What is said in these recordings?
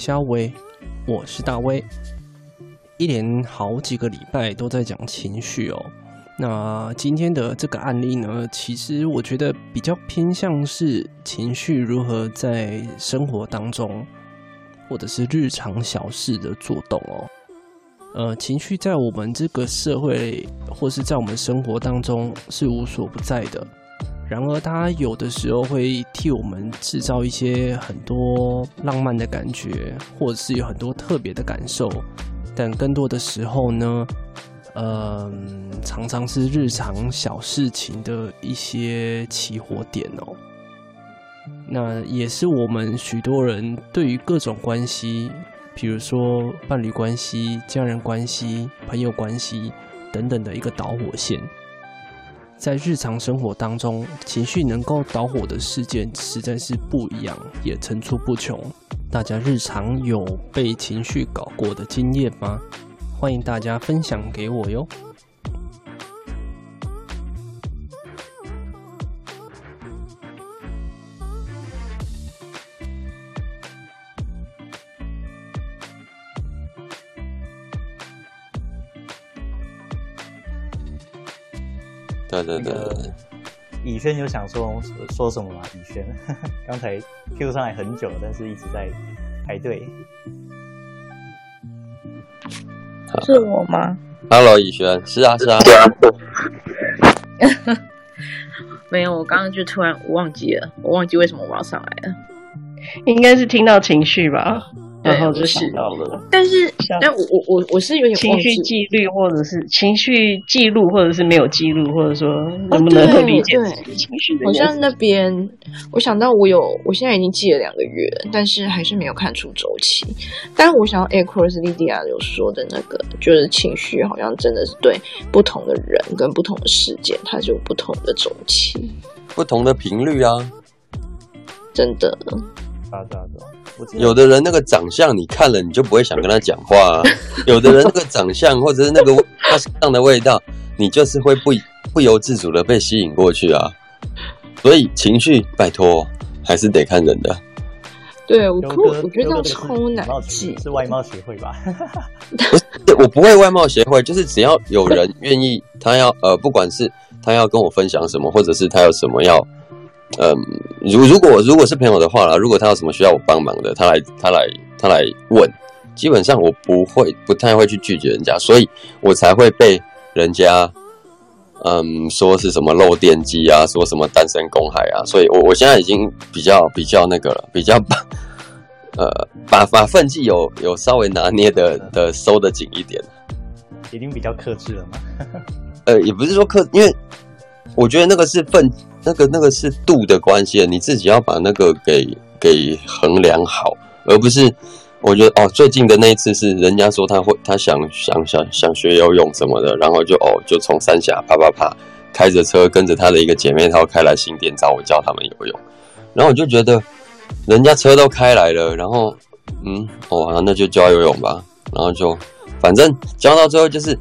冷肖威，我是大威。一连好几个礼拜都在讲情绪哦。那今天的这个案例呢，其实我觉得比较偏向是情绪如何在生活当中，或者是日常小事的作动哦。呃，情绪在我们这个社会，或是在我们生活当中是无所不在的。然而，它有的时候会替我们制造一些很多浪漫的感觉，或者是有很多特别的感受。但更多的时候呢，嗯、常常是日常小事情的一些起火点哦。那也是我们许多人对于各种关系，比如说伴侣关系、家人关系、朋友关系等等的一个导火线。在日常生活当中，情绪能够导火的事件实在是不一样，也层出不穷。大家日常有被情绪搞过的经验吗？欢迎大家分享给我哟。对对对，以轩有想说说什么吗？以轩，刚才 Q 上来很久，但是一直在排队。是我吗？Hello，以轩，是啊，是啊。没有，我刚刚就突然我忘记了，我忘记为什么我要上来了。应该是听到情绪吧。然后就想到了，但是，但我我我我是有点情绪记录，或者是情绪记录，或者是没有记录，或者说能不能够理解情绪的？好像那边，我想到我有，我现在已经记了两个月，但是还是没有看出周期。但是我想到 Across Lydia 有说的那个，就是情绪好像真的是对不同的人跟不同的事件，它就有不同的周期，不同的频率啊，真的。啊对啊对啊。有的人那个长相，你看了你就不会想跟他讲话啊；有的人那个长相或者是那个 他身上的味道，你就是会不不由自主的被吸引过去啊。所以情绪，拜托还是得看人的。对，我我觉得超难记，是外貌协会吧？不是，我不会外貌协会，就是只要有人愿意，他要呃，不管是他要跟我分享什么，或者是他有什么要。嗯，如如果如果是朋友的话啦，如果他有什么需要我帮忙的，他来他来他来问，基本上我不会不太会去拒绝人家，所以我才会被人家嗯说是什么漏电机啊，说什么单身公害啊，所以我我现在已经比较比较那个了，比较 把呃把把分际有有稍微拿捏的的收的紧一点，已经比较克制了吗？呃，也不是说克，因为我觉得那个是分。那个那个是度的关系，你自己要把那个给给衡量好，而不是我觉得哦，最近的那一次是人家说他会他想想想想学游泳什么的，然后就哦就从三峡啪啪啪开着车跟着他的一个姐妹淘开来新店找我教他们游泳，然后我就觉得人家车都开来了，然后嗯哦那就教游泳吧，然后就反正教到最后就是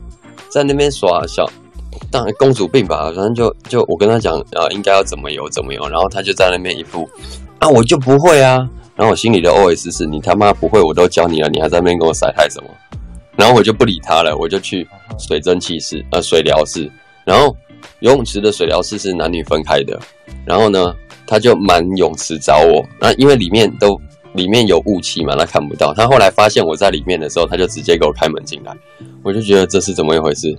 在那边耍小。当然公主病吧，反正就就我跟他讲啊，应该要怎么游怎么游，然后他就在那边一副啊，我就不会啊，然后我心里的 OS 是你他妈不会，我都教你了，你还在那边跟我晒太什么？然后我就不理他了，我就去水蒸气室呃水疗室，然后游泳池的水疗室是男女分开的，然后呢，他就满泳池找我，那因为里面都里面有雾气嘛，他看不到，他后来发现我在里面的时候，他就直接给我开门进来，我就觉得这是怎么一回事？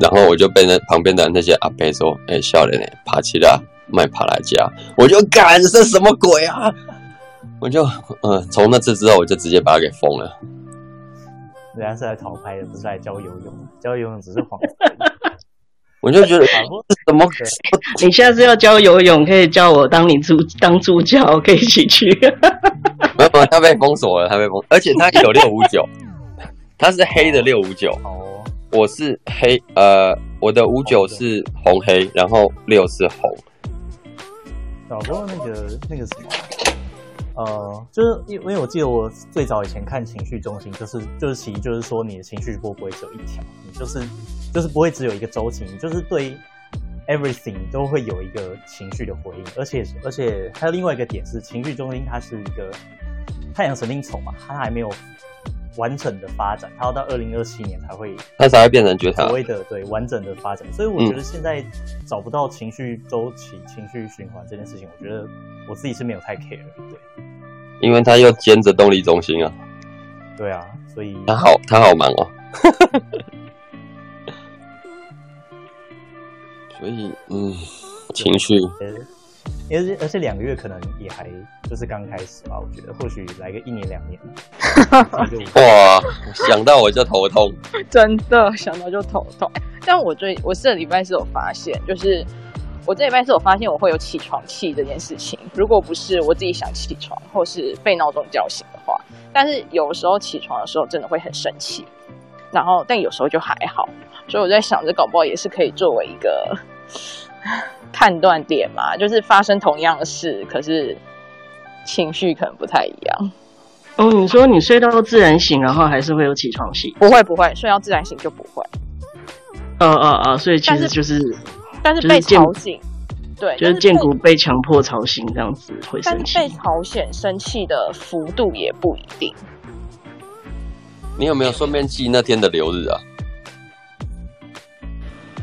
然后我就被那旁边的那些阿伯说：“哎、欸，少年呢，爬起来，卖爬来家。”我就干，这什么鬼啊！我就嗯，从那次之后，我就直接把他给封了。人家是来讨拍的，不是来教游泳的。教游泳只是幌子。我就觉得 怎么？你下次要教游泳，可以叫我当你助当助教，可以一起去。没有，他被封锁了，他被封，而且他有六五九，他是黑的六五九。哦，我是黑，呃，我的五九是红黑，然后六是红。不过那个那个什么，呃，就是因因为我记得我最早以前看情绪中心，就是就是其实就是说你的情绪波不会只有一条，你就是。就是不会只有一个周期，你就是对 everything 都会有一个情绪的回应，而且而且还有另外一个点是，情绪中心它是一个太阳神经丛嘛，它还没有完整的发展，它要到二零二七年才会，它才会变成觉察所谓的对完整的发展。所以我觉得现在找不到情绪周期、嗯、情绪循环这件事情，我觉得我自己是没有太 care 的，对，因为他又兼着动力中心啊，对啊，所以他好他好忙哦。所以，嗯，情绪，而且而且两个月可能也还就是刚开始吧。我觉得或许来个一年两年，哇，想到我就头痛，真的想到就头痛。但我最我这礼拜是有发现，就是我这礼拜是有发现我会有起床气这件事情。如果不是我自己想起床，或是被闹钟叫醒的话，但是有时候起床的时候真的会很生气，然后但有时候就还好。所以我在想，着搞不好也是可以作为一个。判断点嘛，就是发生同样的事，可是情绪可能不太一样。哦，你说你睡到自然醒，然后还是会有起床气？不会不会，睡到自然醒就不会。哦哦哦，所以其实就是，但是被吵醒，对，就是建骨被强迫吵醒这样子会生气。被吵醒生气的幅度也不一定。你有没有顺便记那天的流日啊？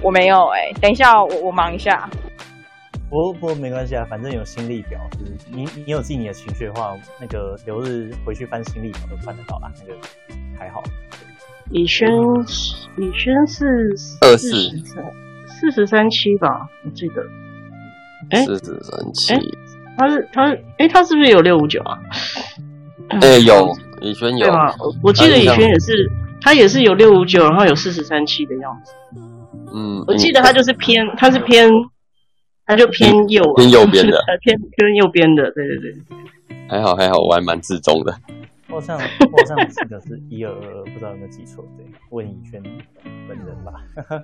我没有哎、欸，等一下，我我忙一下。不不，没关系啊，反正有心力表，就是你你有记你的情绪的话，那个留日回去翻心力表都翻得到啦，那个还好。以轩，以轩是二四四十三七吧，我记得。哎，四十三七，他是他是哎，他是不是有六五九啊？哎、欸，有以轩有。对吗？我记得以轩也是，他也是有六五九，然后有四十三七的样子。嗯，我记得他就是偏，嗯、他是偏，他就偏右，啊，偏右边的，偏偏右边的，对对对。还好还好，我还蛮自重的。我好像我好像记得是一二二二，不知道有没有记错？对，问以轩本人吧。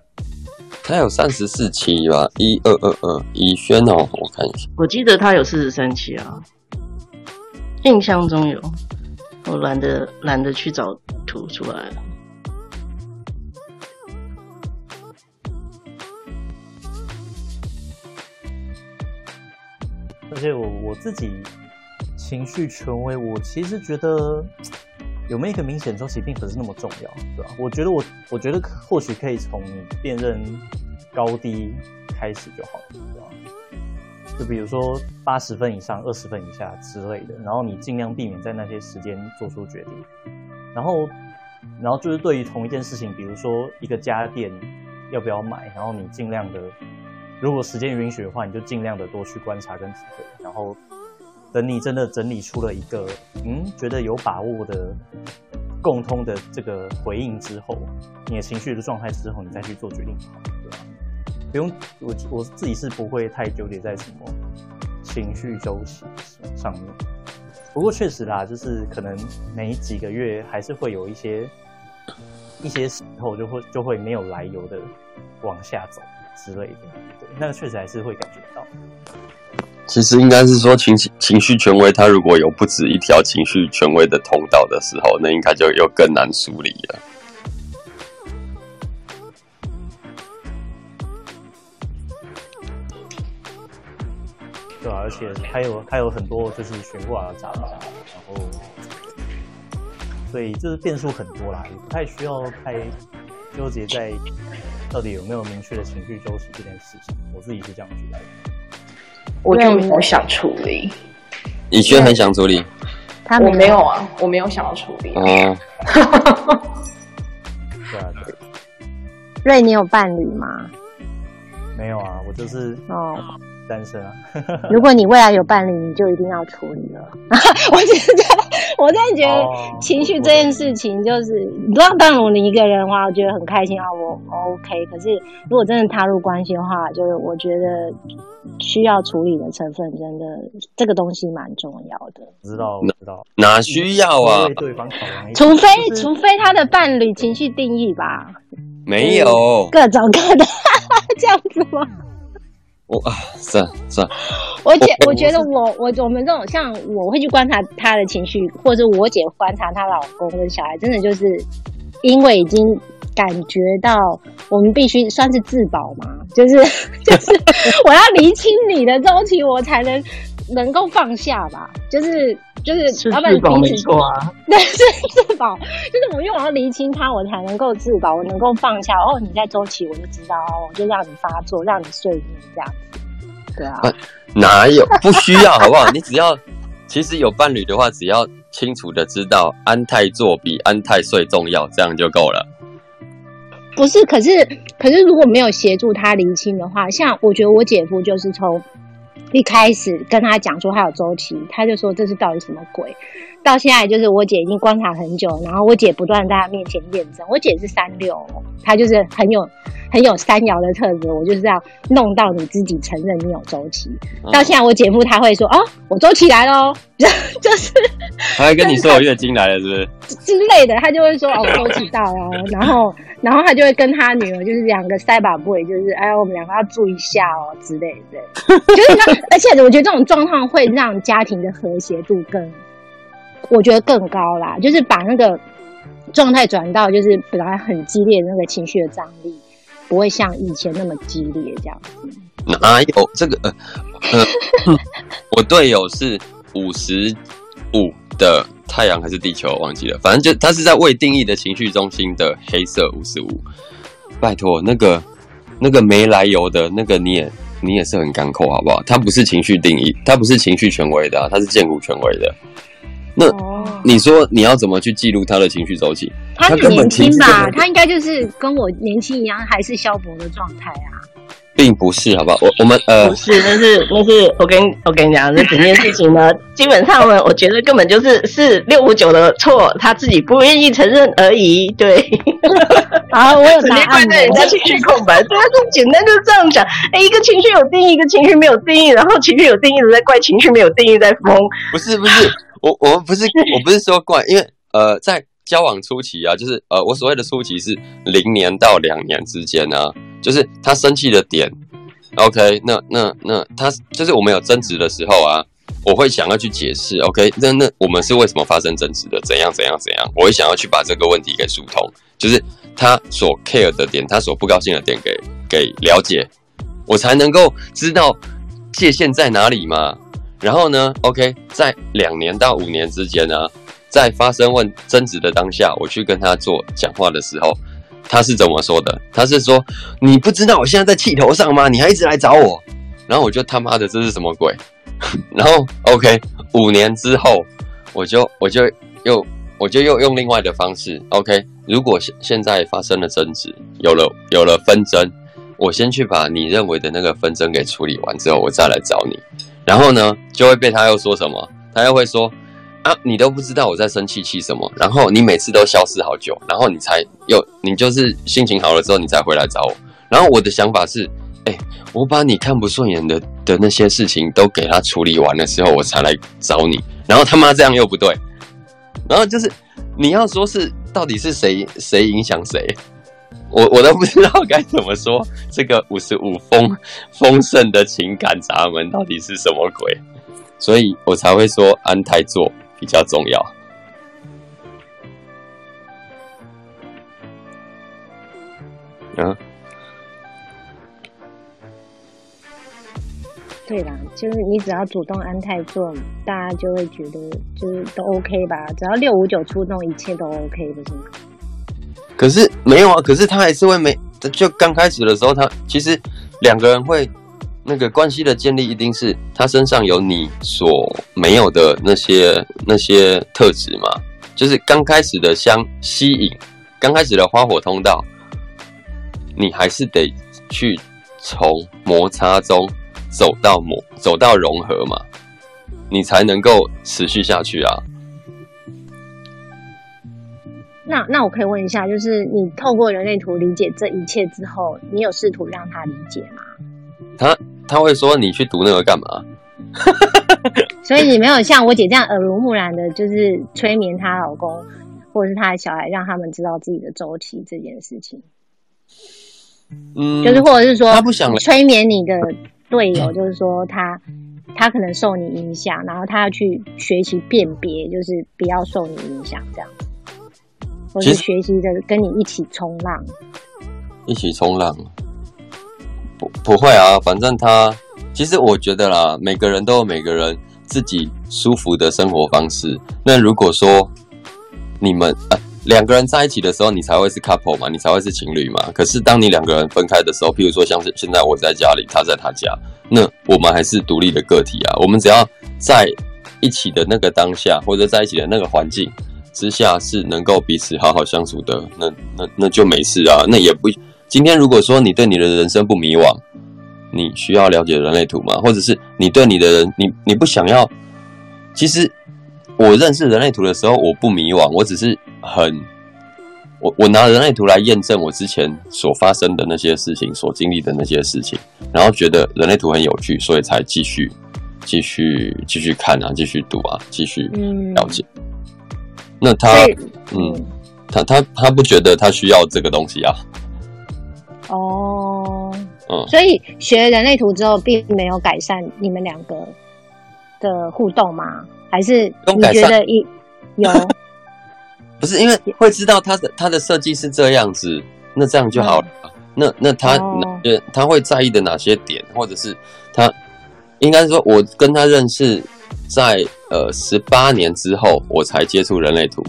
他有三十四期吧？一二二二，以轩哦，我看一下。我记得他有四十三期啊，印象中有，我懒得懒得去找图出来了。而且我我自己情绪权威，我其实觉得有没有一个明显周期并不是那么重要，对吧？我觉得我我觉得或许可以从辨认高低开始就好了，对吧？就比如说八十分以上、二十分以下之类的，然后你尽量避免在那些时间做出决定。然后，然后就是对于同一件事情，比如说一个家电要不要买，然后你尽量的。如果时间允许的话，你就尽量的多去观察跟体会，然后等你真的整理出了一个嗯觉得有把握的共通的这个回应之后，你的情绪的状态之后，你再去做决定，对吧？不用我我自己是不会太纠结在什么情绪周期上面。不过确实啦，就是可能每几个月还是会有一些一些时候就会就会没有来由的往下走。之类的，对，那个确实还是会感觉到。其实应该是说情绪情绪权威，他如果有不止一条情绪权威的通道的时候，那应该就又更难梳理了。对啊，而且还有还有很多就是悬挂的杂杂，然后所以就是变数很多啦，也不太需要太纠结在。到底有没有明确的情绪周期这件事情，我自己是这样觉得。我就没有想处理。以轩很想处理，他我没有啊，我没有想要处理。哦。对啊，对。瑞，你有伴侣吗？没有啊，我就是哦单身啊。如果你未来有伴侣，你就一定要处理了。我只是在我真的觉得情绪这件事情，就是如果当如你一个人的话，我觉得很开心啊，我 OK。可是如果真的踏入关系的话，就是我觉得需要处理的成分，真的这个东西蛮重要的。知道，知道，哪需要啊？对对方考量，除非除非他的伴侣情绪定义吧，没有各种各的这样子吗？我啊，算了算了，我姐我觉得我我我们这种像我会去观察她的情绪，或者我姐观察她老公跟小孩，真的就是因为已经感觉到我们必须算是自保嘛，就是就是 我要厘清你的周期，我才能能够放下吧，就是。就是老板自保没错啊，对，是自保，就是我因为我要厘清他，我才能够自保，我能够放下。哦，你在周期，我就知道哦，我就让你发作，让你睡眠这样子。对啊，哪有不需要好不好？你只要其实有伴侣的话，只要清楚的知道安泰做比安泰睡重要，这样就够了。不是，可是可是如果没有协助他厘清的话，像我觉得我姐夫就是从。一开始跟他讲说他有周期，他就说这是到底什么鬼？到现在就是我姐已经观察很久，然后我姐不断在他面前验证。我姐是三六，她就是很有很有三爻的特质。我就是要弄到你自己承认你有周期。嗯、到现在我姐夫他会说哦，我周期来喽，就是 他会跟你说我月经来了是不是之类的，他就会说哦，周期到了，然后。然后他就会跟他女儿，就是两个塞把布，就是哎，我们两个要注意一下哦之类的。就是那，而且我觉得这种状况会让家庭的和谐度更，我觉得更高啦。就是把那个状态转到，就是本来很激烈的那个情绪的张力，不会像以前那么激烈这样子。哪有这个？呃，我队友是五十五的。太阳还是地球，忘记了。反正就他是在未定义的情绪中心的黑色五十五。拜托，那个那个没来由的那个，你也你也是很敢扣，好不好？他不是情绪定义，他不是情绪权威的、啊，他是荐骨权威的。那、哦、你说你要怎么去记录他的情绪周期？他很年轻吧？他应该就是跟我年轻一样，还是消薄的状态啊。并不是，好不好？我我们呃，不是，那是那是我跟我跟你讲，这整件事情呢，基本上呢，我觉得根本就是是六五九的错，他自己不愿意承认而已。对，啊，我有答案。怪在人家情绪空白，对啊，就简单就这样讲。哎，一个情绪有定义，一个情绪没有定义，然后情绪有定义的在怪情绪没有定义在疯。不是不是，我我们不是我不是说怪，因为呃，在交往初期啊，就是呃，我所谓的初期是零年到两年之间啊。就是他生气的点，OK，那那那他就是我们有争执的时候啊，我会想要去解释，OK，那那我们是为什么发生争执的？怎样怎样怎样？我会想要去把这个问题给疏通，就是他所 care 的点，他所不高兴的点给给了解，我才能够知道界限在哪里嘛。然后呢，OK，在两年到五年之间呢，在发生问争执的当下，我去跟他做讲话的时候。他是怎么说的？他是说，你不知道我现在在气头上吗？你还一直来找我，然后我就他妈的这是什么鬼？然后 OK，五年之后，我就我就又我就又用另外的方式 OK。如果现现在发生了争执，有了有了纷争，我先去把你认为的那个纷争给处理完之后，我再来找你。然后呢，就会被他又说什么？他又会说。啊，你都不知道我在生气气什么，然后你每次都消失好久，然后你才又你就是心情好了之后你才回来找我，然后我的想法是，哎、我把你看不顺眼的的那些事情都给他处理完的时候，我才来找你，然后他妈这样又不对，然后就是你要说是到底是谁谁影响谁，我我都不知道该怎么说，这个五十五丰丰盛的情感闸门到底是什么鬼，所以我才会说安泰座。比较重要。嗯，对啦，就是你只要主动安泰座，大家就会觉得就是都 OK 吧。只要六五九出动，一切都 OK 的，是吗？可是没有啊，可是他还是会没，就刚开始的时候，他其实两个人会。那个关系的建立一定是他身上有你所没有的那些那些特质嘛，就是刚开始的相吸引，刚开始的花火通道，你还是得去从摩擦中走到磨走到融合嘛，你才能够持续下去啊。那那我可以问一下，就是你透过人类图理解这一切之后，你有试图让他理解吗？他他会说，你去读那个干嘛？所以你没有像我姐这样耳濡目染的，就是催眠她老公或者是她的小孩，让他们知道自己的周期这件事情。嗯，就是或者是说，他不想催眠你的队友，就是说他他可能受你影响，然后他要去学习辨别，就是不要受你影响这样，或是学习着跟你一起冲浪，一起冲浪。不不会啊，反正他其实我觉得啦，每个人都有每个人自己舒服的生活方式。那如果说你们啊两个人在一起的时候，你才会是 couple 嘛，你才会是情侣嘛。可是当你两个人分开的时候，譬如说像是现在我在家里，他在他家，那我们还是独立的个体啊。我们只要在一起的那个当下，或者在一起的那个环境之下，是能够彼此好好相处的，那那那就没事啊。那也不。今天如果说你对你的人生不迷惘，你需要了解人类图吗？或者是你对你的人，你你不想要？其实我认识人类图的时候，我不迷惘，我只是很，我我拿人类图来验证我之前所发生的那些事情，所经历的那些事情，然后觉得人类图很有趣，所以才继续继续继续看啊，继续读啊，继续了解。嗯、那他，嗯，他他他不觉得他需要这个东西啊？哦，嗯，所以学人类图之后，并没有改善你们两个的互动吗？还是你觉得一 有？不是因为会知道他的他的设计是这样子，那这样就好了。嗯、那那他、哦、他会在意的哪些点，或者是他应该说，我跟他认识在呃十八年之后，我才接触人类图，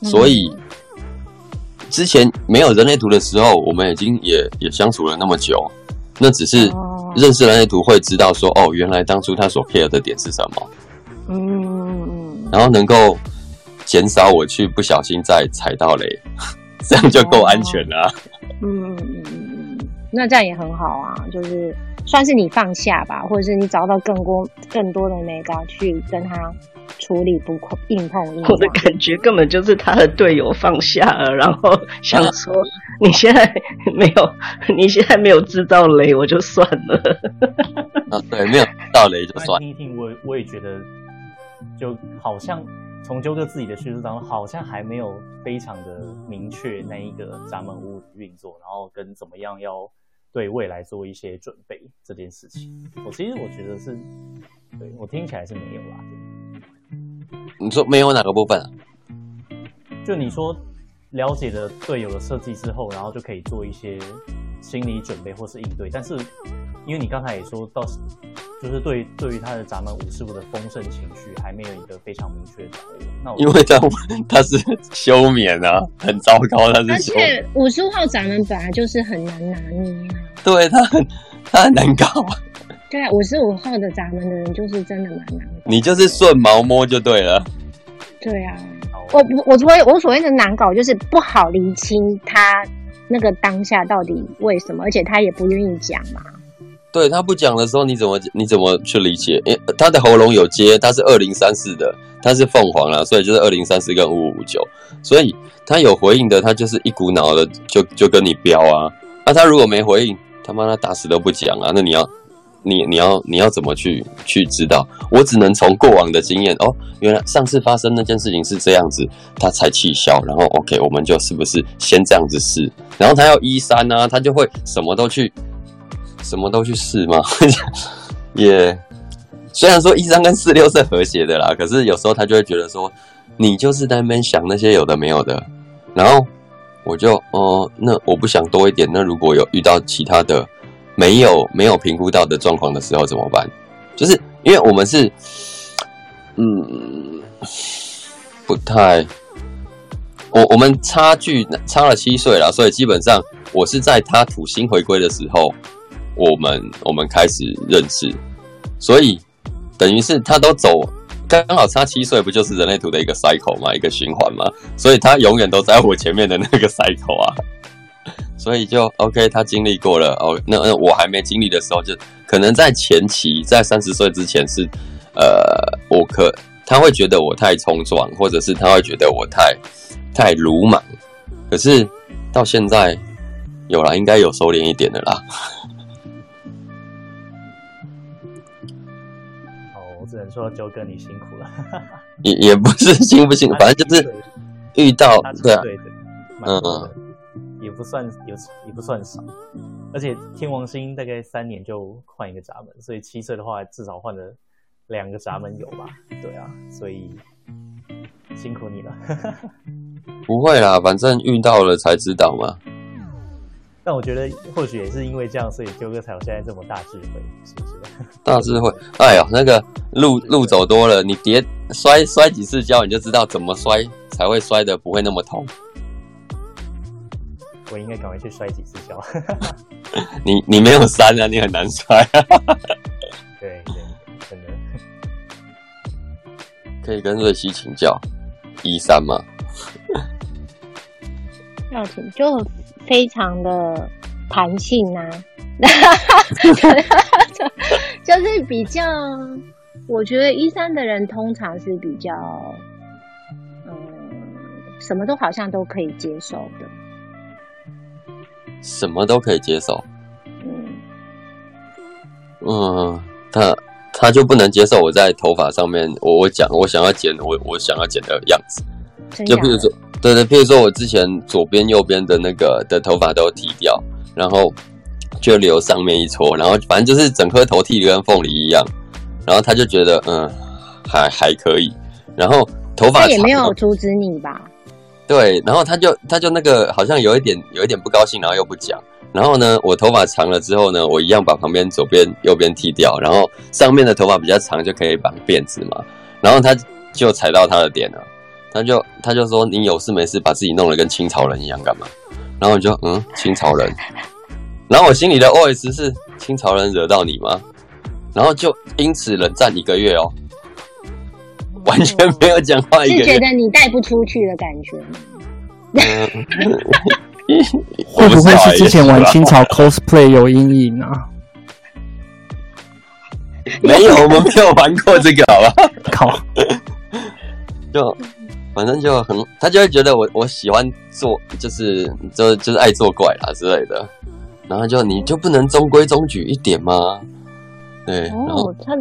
嗯、所以。之前没有人类图的时候，我们已经也也相处了那么久，那只是认识人类图会知道说，哦，原来当初他所 care 的点是什么，嗯，然后能够减少我去不小心再踩到雷，这样就够安全了。嗯嗯嗯嗯，那这样也很好啊，就是算是你放下吧，或者是你找到更多更多的那个去跟他。处理不碰硬碰硬，我的感觉根本就是他的队友放下了，然后想说你现在没有，你现在没有制造雷，我就算了。啊，对，没有制造雷就算。听一听，我我也觉得，就好像从纠哥自己的叙述当中，好像还没有非常的明确那一个闸门屋运作，然后跟怎么样要对未来做一些准备这件事情。我其实我觉得是，对我听起来是没有啦。你说没有哪个部分啊？就你说了解了队友的设计之后，然后就可以做一些心理准备或是应对。但是因为你刚才也说到，就是对对于他的闸门五师傅的丰盛情绪还没有一个非常明确的掌握。那我因为他他是休眠啊，很糟糕。他是而且五十五号闸门本来就是很难拿捏啊。对他很他很难搞啊。对啊，五十五号的闸门的人就是真的蛮难搞。你就是顺毛摸就对了。对啊，我我所谓我所谓的难搞，就是不好厘清他那个当下到底为什么，而且他也不愿意讲嘛。对，他不讲的时候，你怎么你怎么去理解？因为他的喉咙有接，他是二零三四的，他是凤凰啦，所以就是二零三四跟五五五九，所以他有回应的，他就是一股脑的就就跟你飙啊。那、啊、他如果没回应，他妈他打死都不讲啊，那你要。你你要你要怎么去去知道？我只能从过往的经验哦，原来上次发生那件事情是这样子，他才气消，然后 OK，我们就是不是先这样子试？然后他要一三啊，他就会什么都去什么都去试吗？也、虽然说一三跟四六是 和谐的啦，可是有时候他就会觉得说，你就是在那边想那些有的没有的，然后我就哦、那我不想多一点，那如果有遇到其他的。没有没有评估到的状况的时候怎么办？就是因为我们是，嗯，不太，我我们差距差了七岁了，所以基本上我是在他土星回归的时候，我们我们开始认识，所以等于是他都走刚好差七岁，不就是人类图的一个 cycle 嘛，一个循环嘛，所以他永远都在我前面的那个 cycle 啊。所以就 OK，他经历过了哦。那那我还没经历的时候，就可能在前期，在三十岁之前是，呃，我可他会觉得我太冲撞，或者是他会觉得我太太鲁莽。可是到现在有了，应该有收敛一点的啦。说九哥你辛苦了。也也不是辛不辛苦，反正就是遇到对啊，嗯，也不算有，也不算少。而且天王星大概三年就换一个闸门，所以七岁的话至少换了两个闸门有吧？对啊，所以辛苦你了。不会啦，反正遇到了才知道嘛。但我觉得或许也是因为这样，所以纠哥才有现在这么大智慧，是不是？大智慧，哎呦，那个路路走多了，你跌摔摔几次跤，你就知道怎么摔才会摔得不会那么痛。我应该赶快去摔几次跤。你你没有山啊，你很难摔。对对，真的。可以跟瑞希请教，一三吗？要请就非常的弹性啊，就是比较，我觉得一三的人通常是比较，嗯，什么都好像都可以接受的。什么都可以接受，嗯，嗯，他他就不能接受我在头发上面，我我讲我想要剪我我想要剪的样子，就比如说，对对，譬如说我之前左边右边的那个的头发都剃掉，然后就留上面一撮，然后反正就是整颗头剃得跟凤梨一样，然后他就觉得嗯还还可以，然后头发也没有阻止你吧？对，然后他就他就那个好像有一点有一点不高兴，然后又不讲。然后呢，我头发长了之后呢，我一样把旁边左边右边剃掉，然后上面的头发比较长就可以绑辫子嘛。然后他就踩到他的点了，他就他就说，你有事没事把自己弄得跟清朝人一样干嘛？然后我就嗯，清朝人。然后我心里的 OS 是清朝人惹到你吗？然后就因此冷战一个月哦。完全没有讲话，是觉得你带不出去的感觉吗？会不会是之前玩清朝 cosplay 有阴影啊？没有，我们没有玩过这个，好吧？靠，就反正就很，他就会觉得我我喜欢做，就是就就是爱作怪啦之类的，然后就你就不能中规中矩一点吗？对，哦，他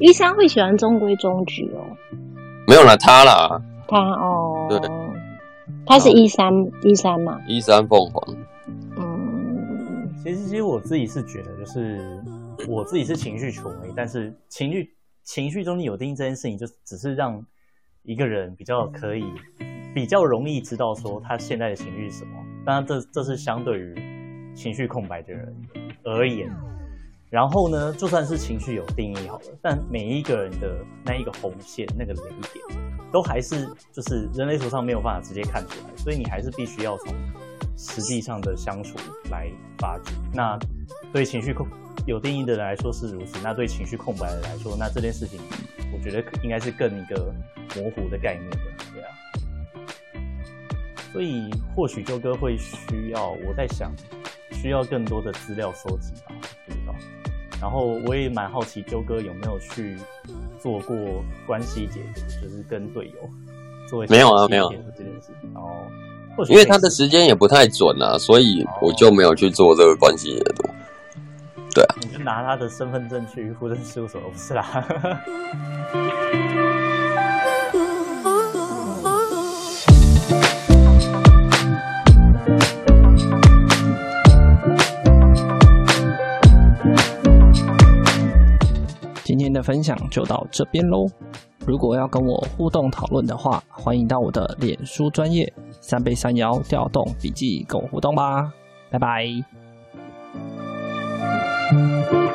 一三会喜欢中规中矩哦。没有啦，他啦，他哦，对，他是一三一三嘛，一三凤凰。嗯，其实其实我自己是觉得，就是我自己是情绪权威，但是情绪情绪中有定义这件事情，就只是让一个人比较可以比较容易知道说他现在的情绪是什么。当然，这这是相对于情绪空白的人而言。然后呢，就算是情绪有定义好了，但每一个人的那一个红线、那个雷点，都还是就是人类图上没有办法直接看出来，所以你还是必须要从实际上的相处来发掘。那对情绪空有定义的人来说是如此，那对情绪空白的来说，那这件事情我觉得应该是更一个模糊的概念的，对啊。所以或许纠哥会需要，我在想，需要更多的资料收集吧，不知道。然后我也蛮好奇，纠哥有没有去做过关系解读，就是跟队友做一些没有啊，没有这件事。然后，因为他的时间也不太准啊，所以我就没有去做这个关系解读。对啊，你就拿他的身份证去户政事务所，不是啦。今天的分享就到这边喽。如果要跟我互动讨论的话，欢迎到我的脸书专业三倍三爻调动笔记跟我互动吧。拜拜。Música